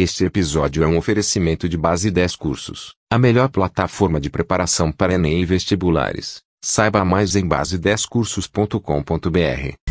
Este episódio é um oferecimento de Base 10 Cursos, a melhor plataforma de preparação para Enem e vestibulares. Saiba mais em base10cursos.com.br.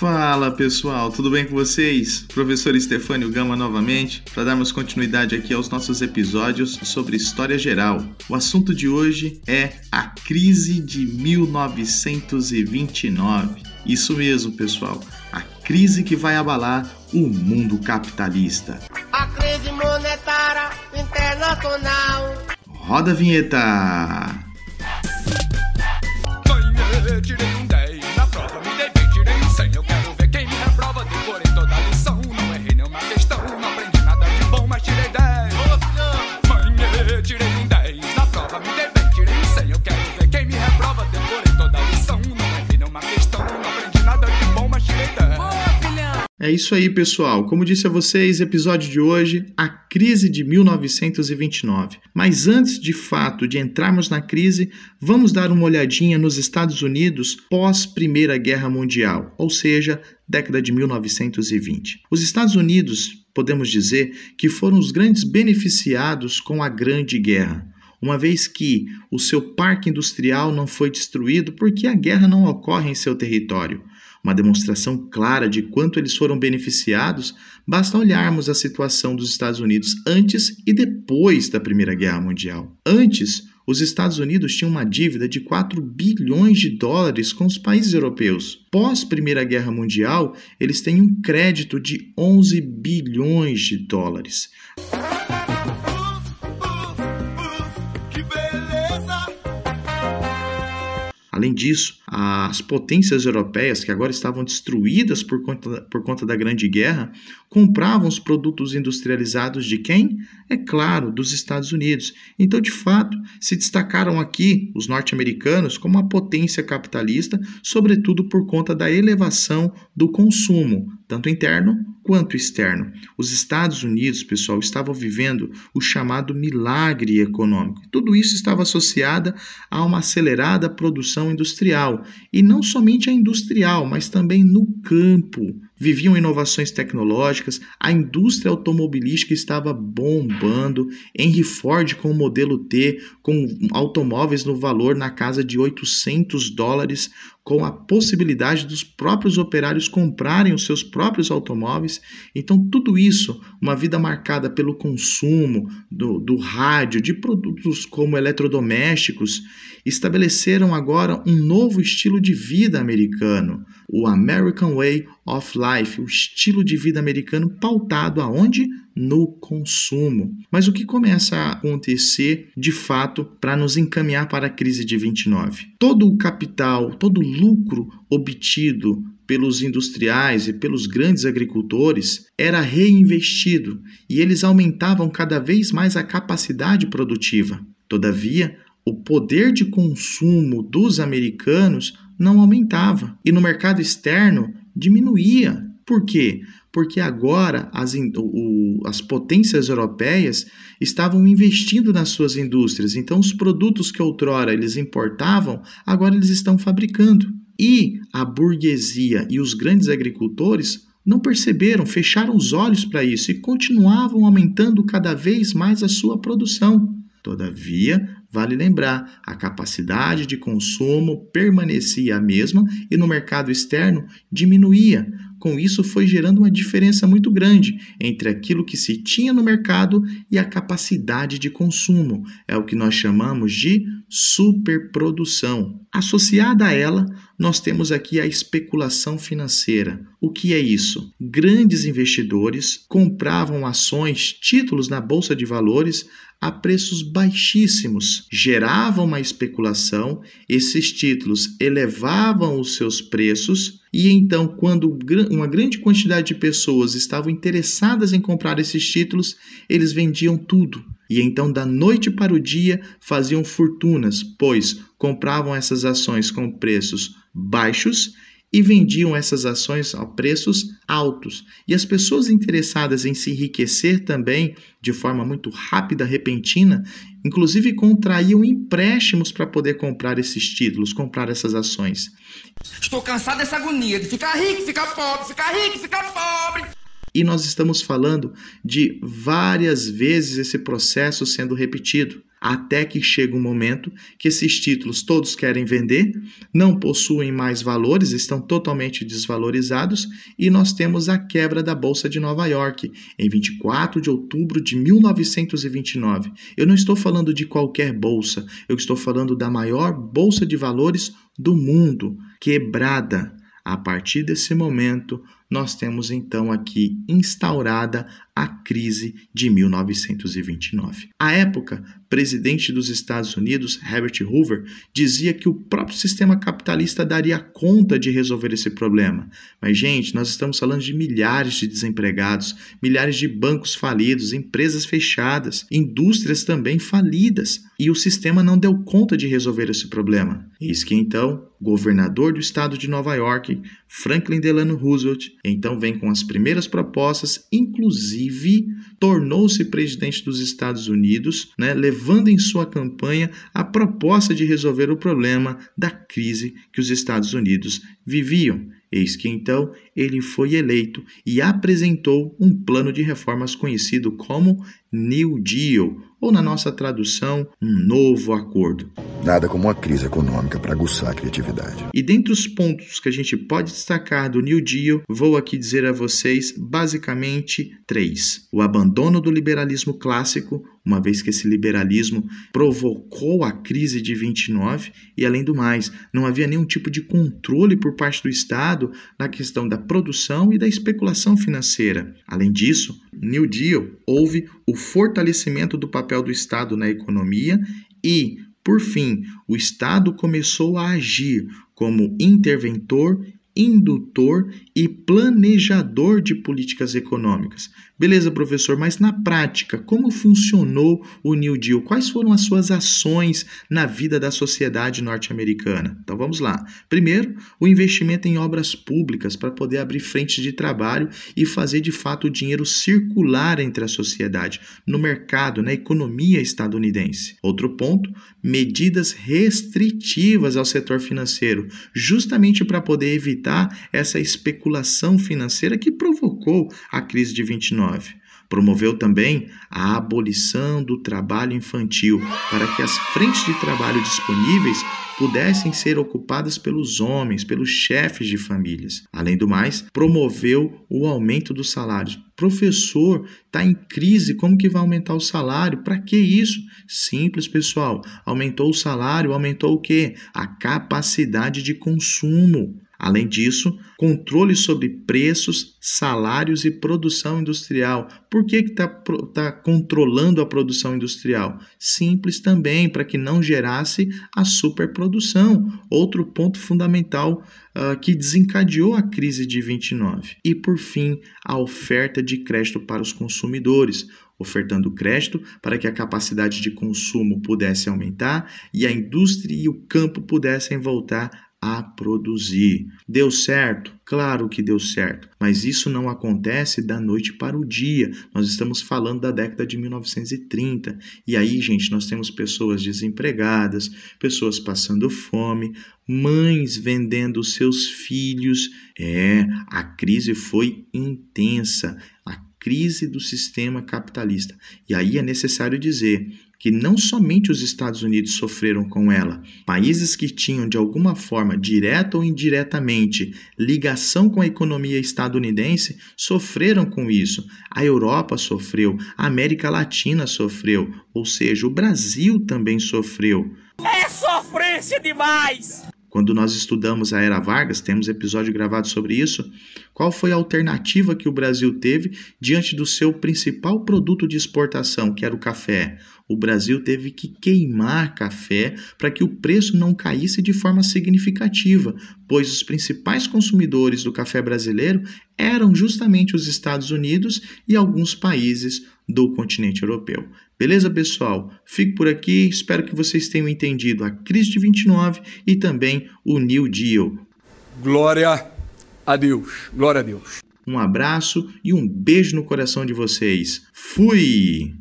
Fala pessoal, tudo bem com vocês? Professor Estefânio Gama novamente, para darmos continuidade aqui aos nossos episódios sobre história geral. O assunto de hoje é a crise de 1929. Isso mesmo, pessoal, a crise que vai abalar o mundo capitalista. A crise monetária internacional. Roda a vinheta! Mãe, tirei É isso aí, pessoal. Como disse a vocês, episódio de hoje, a crise de 1929. Mas antes de fato de entrarmos na crise, vamos dar uma olhadinha nos Estados Unidos pós Primeira Guerra Mundial, ou seja, década de 1920. Os Estados Unidos, podemos dizer, que foram os grandes beneficiados com a Grande Guerra uma vez que o seu parque industrial não foi destruído porque a guerra não ocorre em seu território. Uma demonstração clara de quanto eles foram beneficiados, basta olharmos a situação dos Estados Unidos antes e depois da Primeira Guerra Mundial. Antes, os Estados Unidos tinham uma dívida de 4 bilhões de dólares com os países europeus. Pós Primeira Guerra Mundial, eles têm um crédito de 11 bilhões de dólares. Além disso, as potências europeias, que agora estavam destruídas por conta, por conta da Grande Guerra, compravam os produtos industrializados de quem? É claro, dos Estados Unidos. Então, de fato, se destacaram aqui os norte-americanos como uma potência capitalista, sobretudo por conta da elevação do consumo, tanto interno quanto externo. Os Estados Unidos, pessoal, estavam vivendo o chamado milagre econômico. Tudo isso estava associado a uma acelerada produção industrial, e não somente a industrial, mas também no campo. Viviam inovações tecnológicas, a indústria automobilística estava bombando, Henry Ford com o modelo T, com automóveis no valor na casa de 800 dólares, com a possibilidade dos próprios operários comprarem os seus próprios automóveis. Então, tudo isso, uma vida marcada pelo consumo do, do rádio, de produtos como eletrodomésticos, estabeleceram agora um novo estilo de vida americano, o American Way of Life, o estilo de vida americano pautado aonde? No consumo. Mas o que começa a acontecer de fato para nos encaminhar para a crise de 29? Todo o capital, todo o lucro obtido pelos industriais e pelos grandes agricultores era reinvestido e eles aumentavam cada vez mais a capacidade produtiva. Todavia, o poder de consumo dos americanos não aumentava e no mercado externo diminuía. Por quê? Porque agora as, o, as potências europeias estavam investindo nas suas indústrias, então os produtos que outrora eles importavam, agora eles estão fabricando. E a burguesia e os grandes agricultores não perceberam, fecharam os olhos para isso e continuavam aumentando cada vez mais a sua produção. Todavia, vale lembrar, a capacidade de consumo permanecia a mesma e no mercado externo diminuía. Com isso, foi gerando uma diferença muito grande entre aquilo que se tinha no mercado e a capacidade de consumo. É o que nós chamamos de superprodução. Associada a ela, nós temos aqui a especulação financeira. O que é isso? Grandes investidores compravam ações, títulos na bolsa de valores a preços baixíssimos, geravam uma especulação, esses títulos elevavam os seus preços e então, quando uma grande quantidade de pessoas estavam interessadas em comprar esses títulos, eles vendiam tudo. E então, da noite para o dia, faziam fortunas, pois compravam essas ações com preços baixos e vendiam essas ações a preços altos. E as pessoas interessadas em se enriquecer também, de forma muito rápida, repentina, inclusive contraíam empréstimos para poder comprar esses títulos, comprar essas ações. Estou cansado dessa agonia de ficar rico, ficar pobre, ficar rico, ficar pobre. E nós estamos falando de várias vezes esse processo sendo repetido até que chega um momento que esses títulos todos querem vender, não possuem mais valores, estão totalmente desvalorizados e nós temos a quebra da Bolsa de Nova York em 24 de outubro de 1929. Eu não estou falando de qualquer bolsa, eu estou falando da maior bolsa de valores do mundo, quebrada. A partir desse momento, nós temos então aqui instaurada a crise de 1929. À época, presidente dos Estados Unidos, Herbert Hoover, dizia que o próprio sistema capitalista daria conta de resolver esse problema. Mas, gente, nós estamos falando de milhares de desempregados, milhares de bancos falidos, empresas fechadas, indústrias também falidas, e o sistema não deu conta de resolver esse problema. Eis que então, governador do estado de Nova York, Franklin Delano Roosevelt, então vem com as primeiras propostas, inclusive tornou-se presidente dos Estados Unidos, né, levando em sua campanha a proposta de resolver o problema da crise que os Estados Unidos viviam. Eis que então ele foi eleito e apresentou um plano de reformas conhecido como New Deal, ou na nossa tradução, um novo acordo. Nada como uma crise econômica para aguçar a criatividade. E dentre os pontos que a gente pode destacar do New Deal, vou aqui dizer a vocês basicamente três: o abandono do liberalismo clássico, uma vez que esse liberalismo provocou a crise de 29 e além do mais, não havia nenhum tipo de controle por parte do Estado na questão da produção e da especulação financeira. Além disso, New Deal houve o fortalecimento do papel do Estado na economia e, por fim, o Estado começou a agir como interventor indutor e planejador de políticas econômicas. Beleza, professor, mas na prática, como funcionou o New Deal? Quais foram as suas ações na vida da sociedade norte-americana? Então vamos lá. Primeiro, o investimento em obras públicas para poder abrir frentes de trabalho e fazer de fato o dinheiro circular entre a sociedade, no mercado, na economia estadunidense. Outro ponto, medidas restritivas ao setor financeiro, justamente para poder evitar essa especulação financeira que provocou a crise de 29. Promoveu também a abolição do trabalho infantil, para que as frentes de trabalho disponíveis pudessem ser ocupadas pelos homens, pelos chefes de famílias. Além do mais, promoveu o aumento dos salários. Professor, está em crise, como que vai aumentar o salário? Para que isso? Simples, pessoal. Aumentou o salário, aumentou o quê? A capacidade de consumo. Além disso, controle sobre preços, salários e produção industrial. Por que está tá controlando a produção industrial? Simples também, para que não gerasse a superprodução. Outro ponto fundamental uh, que desencadeou a crise de 29. E, por fim, a oferta de crédito para os consumidores ofertando crédito para que a capacidade de consumo pudesse aumentar e a indústria e o campo pudessem voltar a produzir. Deu certo? Claro que deu certo, mas isso não acontece da noite para o dia. Nós estamos falando da década de 1930. E aí, gente, nós temos pessoas desempregadas, pessoas passando fome, mães vendendo seus filhos. É, a crise foi intensa. A crise do sistema capitalista. E aí é necessário dizer que não somente os Estados Unidos sofreram com ela, países que tinham de alguma forma, direta ou indiretamente, ligação com a economia estadunidense sofreram com isso. A Europa sofreu, a América Latina sofreu, ou seja, o Brasil também sofreu. É sofrência demais! Quando nós estudamos a Era Vargas, temos episódio gravado sobre isso. Qual foi a alternativa que o Brasil teve diante do seu principal produto de exportação, que era o café? O Brasil teve que queimar café para que o preço não caísse de forma significativa, pois os principais consumidores do café brasileiro eram justamente os Estados Unidos e alguns países do continente europeu. Beleza, pessoal? Fico por aqui, espero que vocês tenham entendido a crise de 29 e também o New Deal. Glória a Deus. Glória a Deus. Um abraço e um beijo no coração de vocês. Fui!